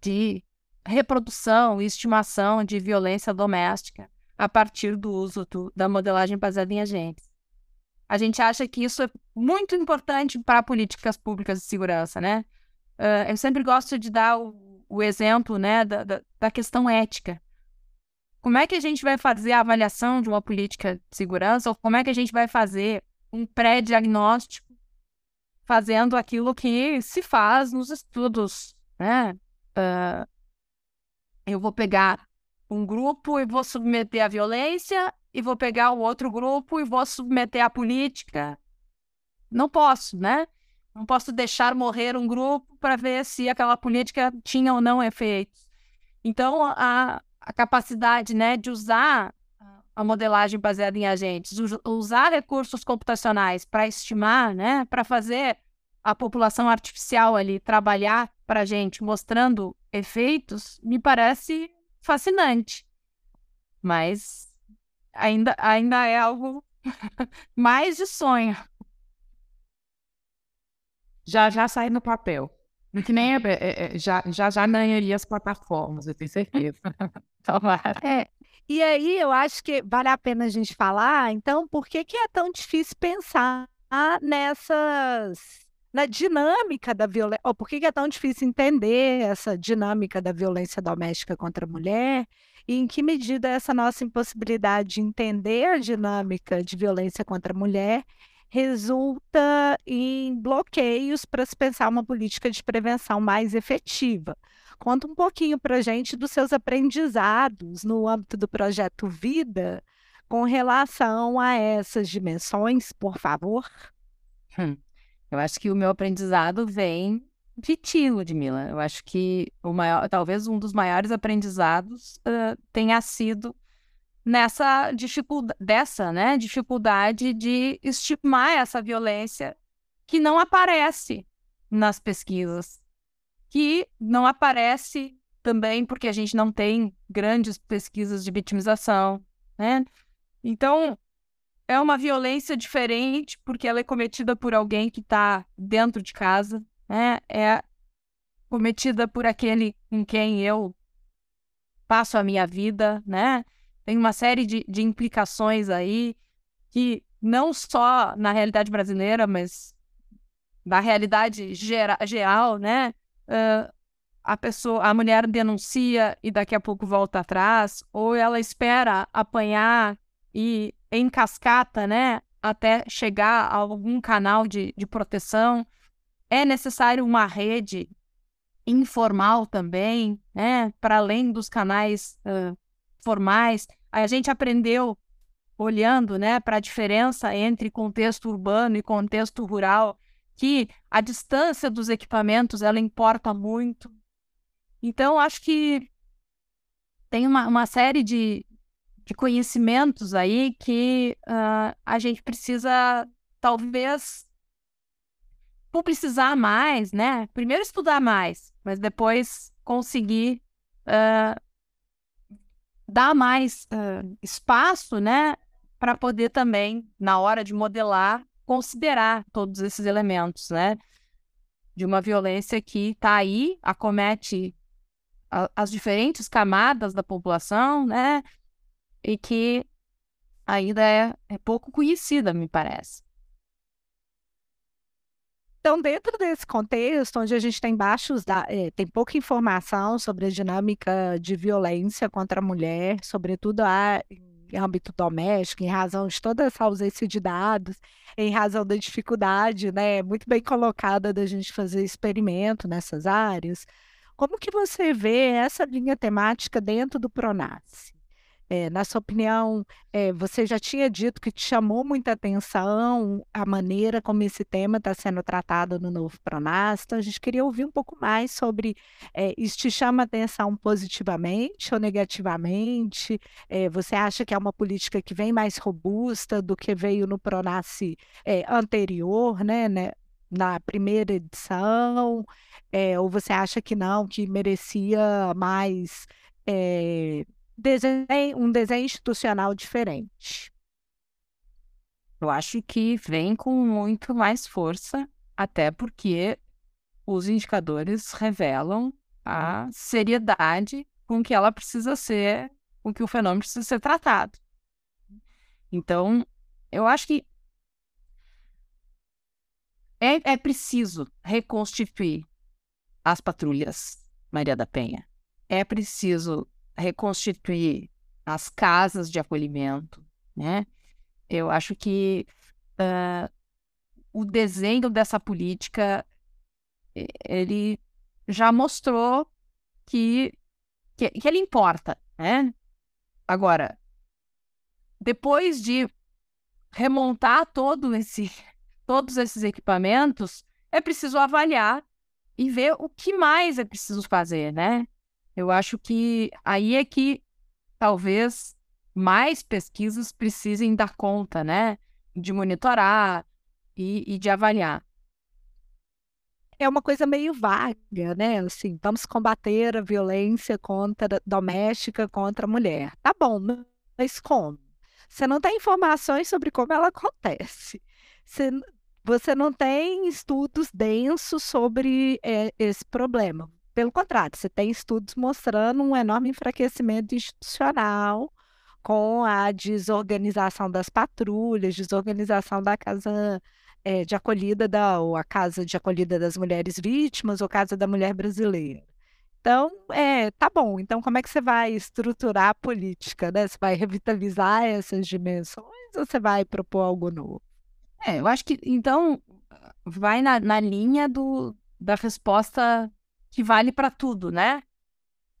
de reprodução e estimação de violência doméstica a partir do uso do, da modelagem baseada em agentes. A gente acha que isso é muito importante para políticas públicas de segurança, né? Uh, eu sempre gosto de dar o, o exemplo, né, da, da, da questão ética. Como é que a gente vai fazer a avaliação de uma política de segurança ou como é que a gente vai fazer um pré-diagnóstico fazendo aquilo que se faz nos estudos, né? Uh, eu vou pegar um grupo e vou submeter à violência, e vou pegar o outro grupo e vou submeter à política. Não posso, né? Não posso deixar morrer um grupo para ver se aquela política tinha ou não efeitos. Então, a, a capacidade né, de usar a modelagem baseada em agentes, usar recursos computacionais para estimar, né, para fazer a população artificial ali trabalhar para a gente, mostrando efeitos, me parece fascinante. Mas ainda, ainda é algo mais de sonho. Já já sai no papel. Que nem é, é, é, já, já já ganharia as plataformas, eu tenho certeza. Tomara. É, e aí eu acho que vale a pena a gente falar, então, por que, que é tão difícil pensar nessas na dinâmica da violência. Oh, por que é tão difícil entender essa dinâmica da violência doméstica contra a mulher? E em que medida essa nossa impossibilidade de entender a dinâmica de violência contra a mulher resulta em bloqueios para se pensar uma política de prevenção mais efetiva? Conta um pouquinho para a gente dos seus aprendizados no âmbito do projeto Vida com relação a essas dimensões, por favor. Hum. Eu acho que o meu aprendizado vem de ti, Ludmilla. Eu acho que o maior, talvez um dos maiores aprendizados uh, tenha sido nessa dificuldade, dessa, né, dificuldade de estimar essa violência que não aparece nas pesquisas, que não aparece também porque a gente não tem grandes pesquisas de vitimização, né? Então, é uma violência diferente porque ela é cometida por alguém que está dentro de casa, né? É cometida por aquele com quem eu passo a minha vida, né? Tem uma série de, de implicações aí que não só na realidade brasileira, mas na realidade gera, geral, né? Uh, a pessoa, a mulher denuncia e daqui a pouco volta atrás, ou ela espera apanhar e em cascata, né, até chegar a algum canal de, de proteção. É necessário uma rede informal também, né, para além dos canais uh, formais. A gente aprendeu olhando, né, para a diferença entre contexto urbano e contexto rural, que a distância dos equipamentos ela importa muito. Então acho que tem uma, uma série de, de conhecimentos aí que uh, a gente precisa, talvez, publicizar mais, né? Primeiro estudar mais, mas depois conseguir uh, dar mais uh, espaço, né? Para poder também, na hora de modelar, considerar todos esses elementos, né? De uma violência que está aí, acomete a, as diferentes camadas da população, né? E que ainda é, é pouco conhecida, me parece. Então, dentro desse contexto, onde a gente tem baixos, é, tem pouca informação sobre a dinâmica de violência contra a mulher, sobretudo a, em âmbito doméstico, em razão de toda essa ausência de dados, em razão da dificuldade, né, muito bem colocada da gente fazer experimento nessas áreas. Como que você vê essa linha temática dentro do Pronace? É, na sua opinião, é, você já tinha dito que te chamou muita atenção a maneira como esse tema está sendo tratado no novo Pronas. Então, a gente queria ouvir um pouco mais sobre é, isso te chama atenção positivamente ou negativamente? É, você acha que é uma política que vem mais robusta do que veio no Pronas é, anterior, né, né, na primeira edição? É, ou você acha que não, que merecia mais desenho, um desenho institucional diferente. Eu acho que vem com muito mais força, até porque os indicadores revelam a seriedade com que ela precisa ser, com que o fenômeno precisa ser tratado. Então, eu acho que é, é preciso reconstituir as patrulhas Maria da Penha. É preciso reconstituir as casas de acolhimento, né? Eu acho que uh, o desenho dessa política ele já mostrou que, que, que ele importa, né? Agora, depois de remontar todo esse, todos esses equipamentos, é preciso avaliar e ver o que mais é preciso fazer, né? Eu acho que aí é que talvez mais pesquisas precisem dar conta, né? De monitorar e, e de avaliar. É uma coisa meio vaga, né? Assim, vamos combater a violência contra doméstica contra a mulher. Tá bom, mas como? Você não tem informações sobre como ela acontece. Você, você não tem estudos densos sobre é, esse problema. Pelo contrário, você tem estudos mostrando um enorme enfraquecimento institucional com a desorganização das patrulhas, desorganização da casa é, de acolhida da, ou a casa de acolhida das mulheres vítimas, ou casa da mulher brasileira. Então, é, tá bom. Então, como é que você vai estruturar a política, né? Você vai revitalizar essas dimensões ou você vai propor algo novo? É, eu acho que, então, vai na, na linha do, da resposta que vale para tudo, né?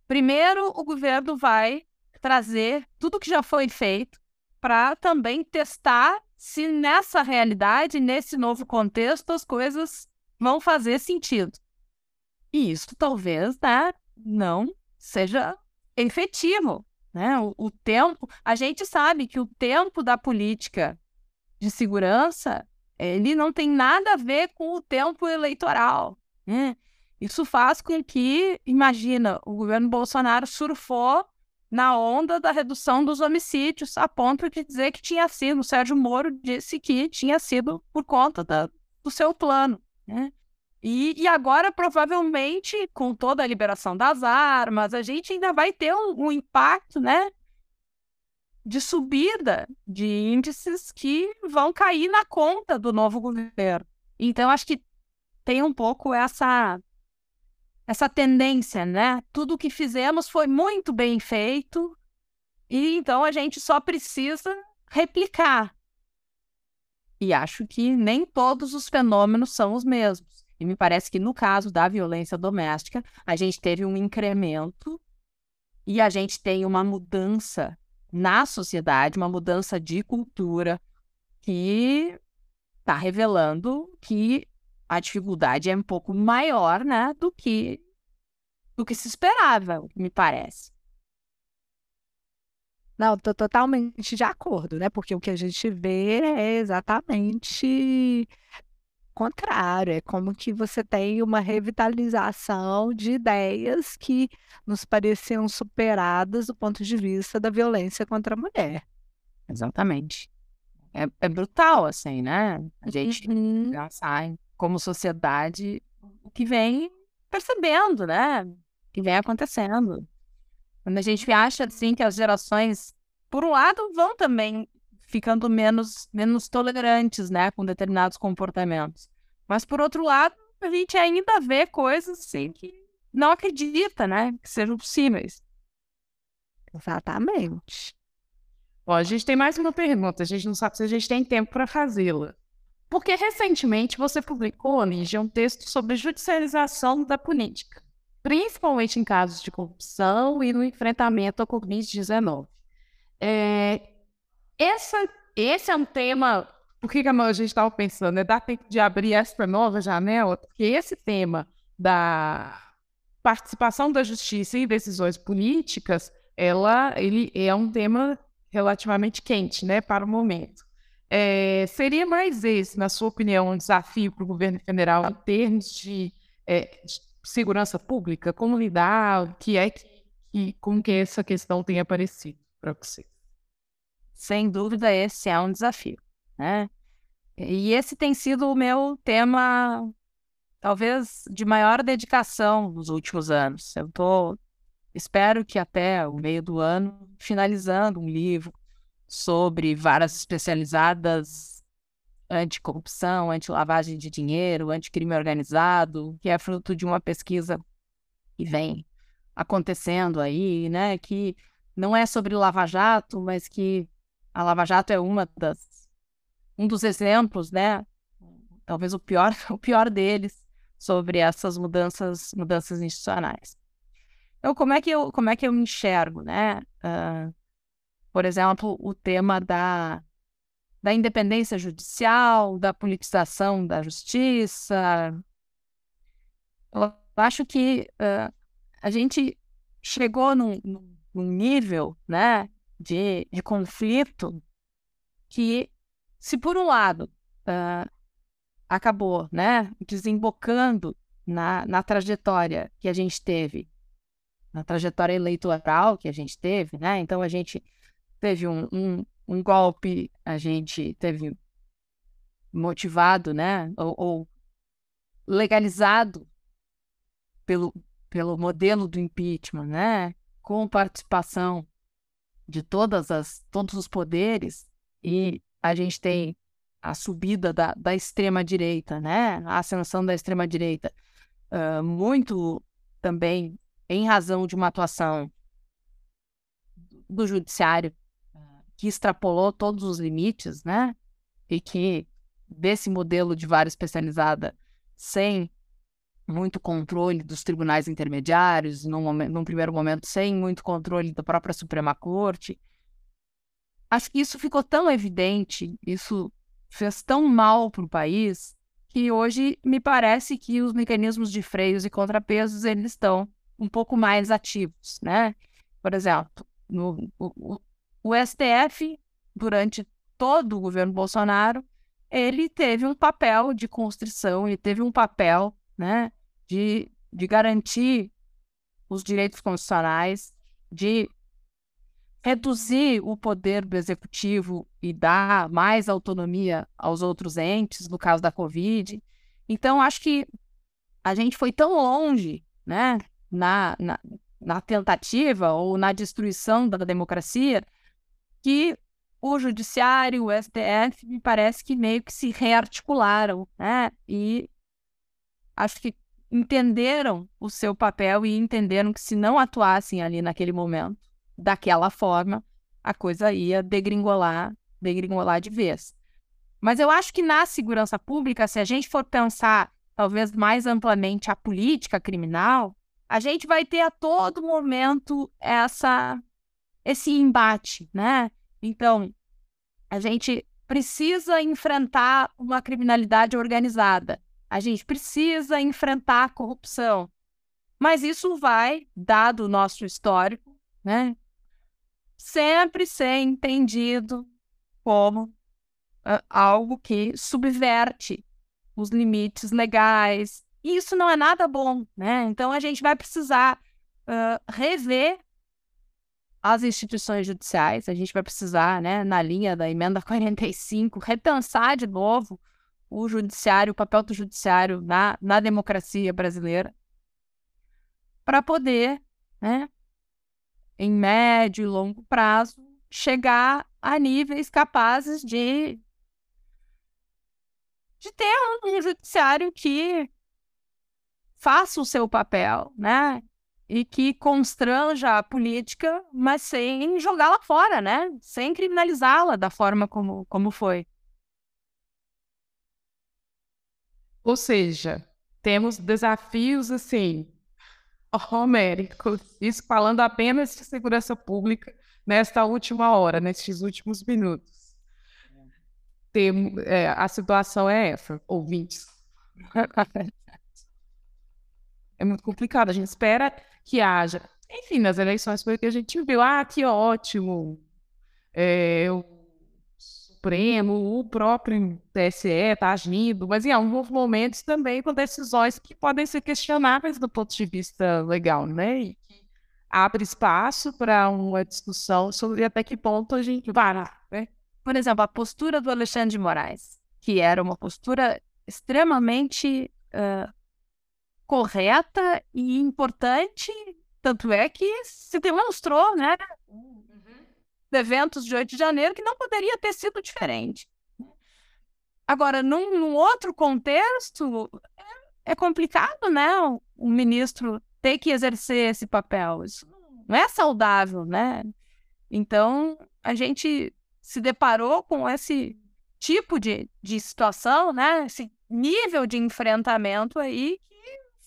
Primeiro, o governo vai trazer tudo que já foi feito para também testar se nessa realidade, nesse novo contexto, as coisas vão fazer sentido. E isso talvez né, não seja efetivo. Né? O, o tempo, a gente sabe que o tempo da política de segurança ele não tem nada a ver com o tempo eleitoral. Né? Isso faz com que, imagina, o governo Bolsonaro surfou na onda da redução dos homicídios, a ponto de dizer que tinha sido, o Sérgio Moro disse que tinha sido por conta da, do seu plano. Né? E, e, agora, provavelmente, com toda a liberação das armas, a gente ainda vai ter um, um impacto né, de subida de índices que vão cair na conta do novo governo. Então, acho que tem um pouco essa essa tendência, né? Tudo que fizemos foi muito bem feito e então a gente só precisa replicar. E acho que nem todos os fenômenos são os mesmos. E me parece que no caso da violência doméstica, a gente teve um incremento e a gente tem uma mudança na sociedade, uma mudança de cultura que está revelando que a dificuldade é um pouco maior, né, do que do que se esperava, me parece. Não, estou totalmente de acordo, né? Porque o que a gente vê é exatamente contrário, é como que você tem uma revitalização de ideias que nos pareciam superadas do ponto de vista da violência contra a mulher. Exatamente. É, é brutal, assim, né? A gente uhum. já sai como sociedade, o que vem percebendo, né? O que vem acontecendo. Quando a gente acha, assim, que as gerações, por um lado, vão também ficando menos, menos tolerantes, né, com determinados comportamentos. Mas, por outro lado, a gente ainda vê coisas, assim, que não acredita, né, que sejam possíveis. Exatamente. Ó, a gente tem mais uma pergunta, a gente não sabe se a gente tem tempo para fazê-la. Porque recentemente você publicou, Lígia, um texto sobre judicialização da política, principalmente em casos de corrupção e no enfrentamento ao Covid-19. É, esse é um tema. Por que a gente estava pensando? É dar tempo de abrir essa nova janela, porque esse tema da participação da justiça em decisões políticas, ela, ele é um tema relativamente quente, né, para o momento. É, seria mais esse, na sua opinião, um desafio para o governo federal em termos de, é, de segurança pública? Como lidar? Que é que, que, como que essa questão tem aparecido para você? Sem dúvida, esse é um desafio, né? E esse tem sido o meu tema, talvez, de maior dedicação nos últimos anos. Eu tô, espero que até o meio do ano, finalizando um livro sobre varas especializadas anticorrupção, anti-lavagem de dinheiro, anticrime organizado, que é fruto de uma pesquisa que vem acontecendo aí, né? Que não é sobre Lava Jato, mas que a Lava Jato é uma das um dos exemplos, né? Talvez o pior, o pior deles sobre essas mudanças, mudanças institucionais. Então, como é que eu, como é que eu enxergo, né? Uh, por exemplo, o tema da, da independência judicial, da politização da justiça. Eu acho que uh, a gente chegou num, num nível, né, de, de conflito que, se por um lado uh, acabou né, desembocando na, na trajetória que a gente teve, na trajetória eleitoral que a gente teve, né? Então a gente teve um, um, um golpe, a gente teve motivado, né? Ou, ou legalizado pelo, pelo modelo do impeachment, né? Com participação de todas as, todos os poderes, e a gente tem a subida da, da extrema-direita, né? A ascensão da extrema-direita, uh, muito também em razão de uma atuação do judiciário que extrapolou todos os limites, né? E que desse modelo de vara especializada sem muito controle dos tribunais intermediários, num, momento, num primeiro momento sem muito controle da própria Suprema Corte. Acho que isso ficou tão evidente, isso fez tão mal para o país, que hoje me parece que os mecanismos de freios e contrapesos eles estão um pouco mais ativos, né? Por exemplo, no, o, o STF, durante todo o governo Bolsonaro, ele teve um papel de constrição, ele teve um papel né, de, de garantir os direitos constitucionais, de reduzir o poder do executivo e dar mais autonomia aos outros entes, no caso da Covid. Então, acho que a gente foi tão longe né, na, na, na tentativa ou na destruição da democracia que o judiciário, o STF, me parece que meio que se rearticularam, né? E acho que entenderam o seu papel e entenderam que se não atuassem ali naquele momento, daquela forma, a coisa ia degringolar, degringolar de vez. Mas eu acho que na segurança pública, se a gente for pensar talvez mais amplamente a política criminal, a gente vai ter a todo momento essa esse embate, né? Então, a gente precisa enfrentar uma criminalidade organizada. A gente precisa enfrentar a corrupção. Mas isso vai, dado o nosso histórico, né, sempre ser entendido como uh, algo que subverte os limites legais. E isso não é nada bom, né? Então a gente vai precisar uh, rever as instituições judiciais, a gente vai precisar, né, na linha da emenda 45, repensar de novo o judiciário, o papel do judiciário na, na democracia brasileira, para poder, né, em médio e longo prazo, chegar a níveis capazes de, de ter um judiciário que faça o seu papel, né? E que constranja a política, mas sem jogá-la fora, né? Sem criminalizá-la da forma como, como foi. Ou seja, temos desafios assim homéricos, isso falando apenas de segurança pública nesta última hora, nestes últimos minutos. Tem, é, a situação é essa, ouvintes. é muito complicado. A gente espera que haja. Enfim, nas eleições foi o que a gente viu. Ah, que ótimo! É, o Supremo, o próprio TSE está agindo, mas em alguns momentos também com decisões que podem ser questionáveis do ponto de vista legal, né? E que abre espaço para uma discussão sobre até que ponto a gente vai, né? Por exemplo, a postura do Alexandre de Moraes, que era uma postura extremamente uh, correta e importante, tanto é que se demonstrou, né, uhum. eventos de 8 de janeiro, que não poderia ter sido diferente. Agora, num, num outro contexto, é, é, complicado, né, o, o ministro ter que exercer esse papel. Isso não é saudável, né? Então, a gente se deparou com esse tipo de, de situação, né? Esse nível de enfrentamento aí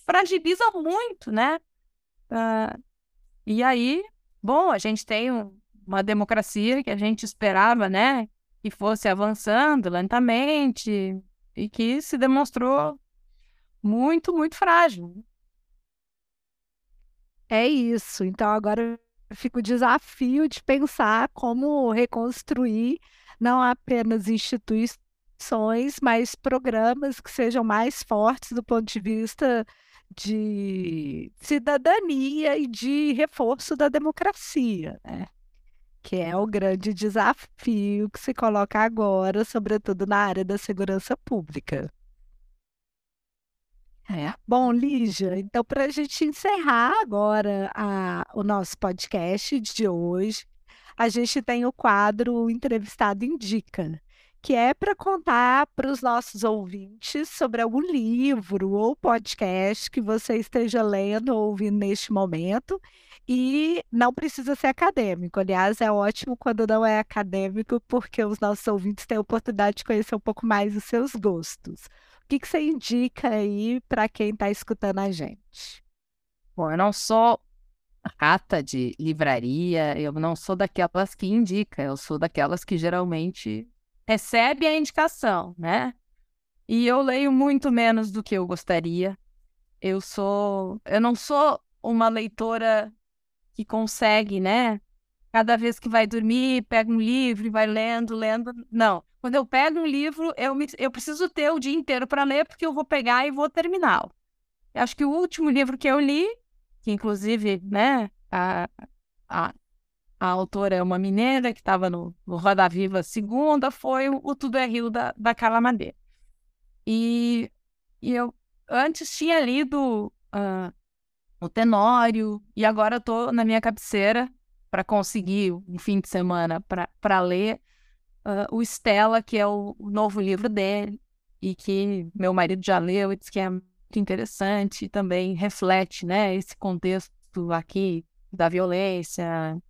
fragiliza muito, né? Uh, e aí, bom, a gente tem um, uma democracia que a gente esperava, né? Que fosse avançando lentamente e que se demonstrou muito, muito frágil. É isso. Então agora fica o desafio de pensar como reconstruir não apenas instituições, mas programas que sejam mais fortes do ponto de vista de cidadania e de reforço da democracia, né? que é o grande desafio que se coloca agora, sobretudo na área da segurança pública. É. Bom, Lígia, então para a gente encerrar agora a, o nosso podcast de hoje, a gente tem o quadro Entrevistado Indica que é para contar para os nossos ouvintes sobre algum livro ou podcast que você esteja lendo ou ouvindo neste momento. E não precisa ser acadêmico. Aliás, é ótimo quando não é acadêmico, porque os nossos ouvintes têm a oportunidade de conhecer um pouco mais os seus gostos. O que, que você indica aí para quem está escutando a gente? Bom, eu não sou rata de livraria, eu não sou daquelas que indica, eu sou daquelas que geralmente recebe a indicação, né? E eu leio muito menos do que eu gostaria. Eu sou, eu não sou uma leitora que consegue, né? Cada vez que vai dormir, pega um livro e vai lendo, lendo. Não. Quando eu pego um livro, eu, me, eu preciso ter o dia inteiro para ler, porque eu vou pegar e vou terminá-lo. Acho que o último livro que eu li, que inclusive, né, a, a a autora é uma mineira que estava no, no Roda Viva segunda, foi o, Tudo é Rio da, da Carla Madeira. E, e eu antes tinha lido uh, o Tenório, e agora estou na minha cabeceira para conseguir um fim de semana para ler uh, o Estela, que é o, o, novo livro dele, e que meu marido já leu e disse que é muito interessante e também reflete né, esse contexto aqui da violência,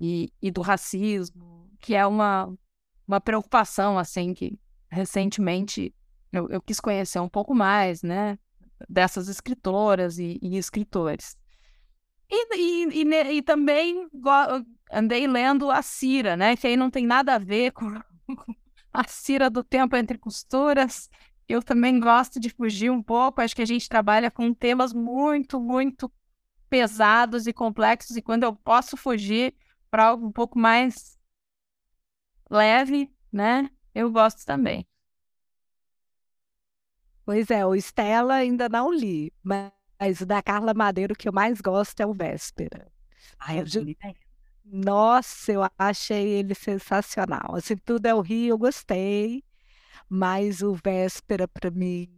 e, e do racismo, que é uma, uma preocupação, assim, que recentemente eu, eu quis conhecer um pouco mais, né, dessas escritoras e, e escritores. E, e, e, e, também andei lendo a Cira, né? Que aí não tem nada a ver com a Cira do Tempo Entre Costuras. Eu também gosto de fugir um pouco. Acho que a gente trabalha com temas muito, muito pesados e complexos. E quando eu posso fugir, para algo um pouco mais leve, né? Eu gosto também. Pois é, o Estela ainda não li, mas o da Carla Madeiro que eu mais gosto é o Véspera. Ai, eu já... Nossa, eu achei ele sensacional. Assim, tudo é o Rio, eu gostei, mas o Véspera para mim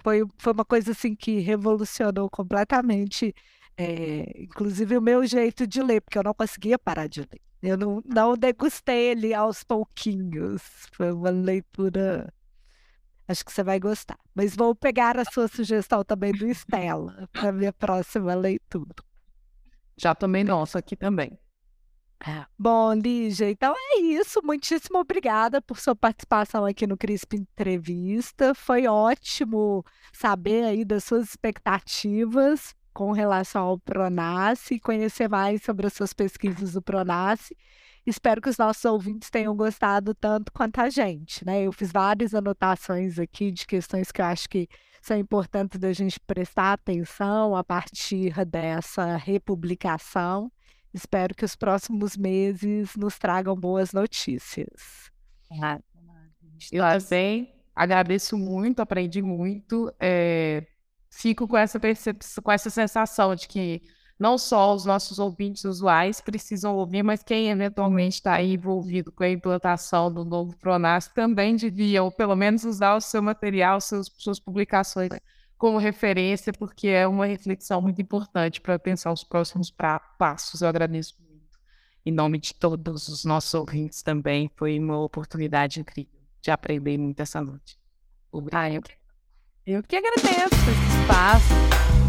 foi, foi uma coisa assim que revolucionou completamente é, inclusive o meu jeito de ler, porque eu não conseguia parar de ler. Eu não, não degustei ele aos pouquinhos. Foi uma leitura Acho que você vai gostar. Mas vou pegar a sua sugestão também do Estela para minha próxima leitura. Já tomei nossa aqui também. É. Bom, Lígia, então é isso. Muitíssimo obrigada por sua participação aqui no CRISP Entrevista. Foi ótimo saber aí das suas expectativas com relação ao Pronace e conhecer mais sobre as suas pesquisas do Pronace. Espero que os nossos ouvintes tenham gostado tanto quanto a gente, né? Eu fiz várias anotações aqui de questões que eu acho que são importantes da gente prestar atenção a partir dessa republicação. Espero que os próximos meses nos tragam boas notícias. Eu também agradeço muito, aprendi muito. É, fico com essa percepção, com essa sensação de que não só os nossos ouvintes usuais precisam ouvir, mas quem eventualmente está envolvido com a implantação do novo Pronas também devia, ou pelo menos usar o seu material, seus, suas publicações como referência, porque é uma reflexão muito importante para pensar os próximos pra, passos. Eu agradeço muito. Em nome de todos os nossos ouvintes também, foi uma oportunidade incrível de aprender muito essa noite. Obrigada. Ah, eu, eu que agradeço esse espaço.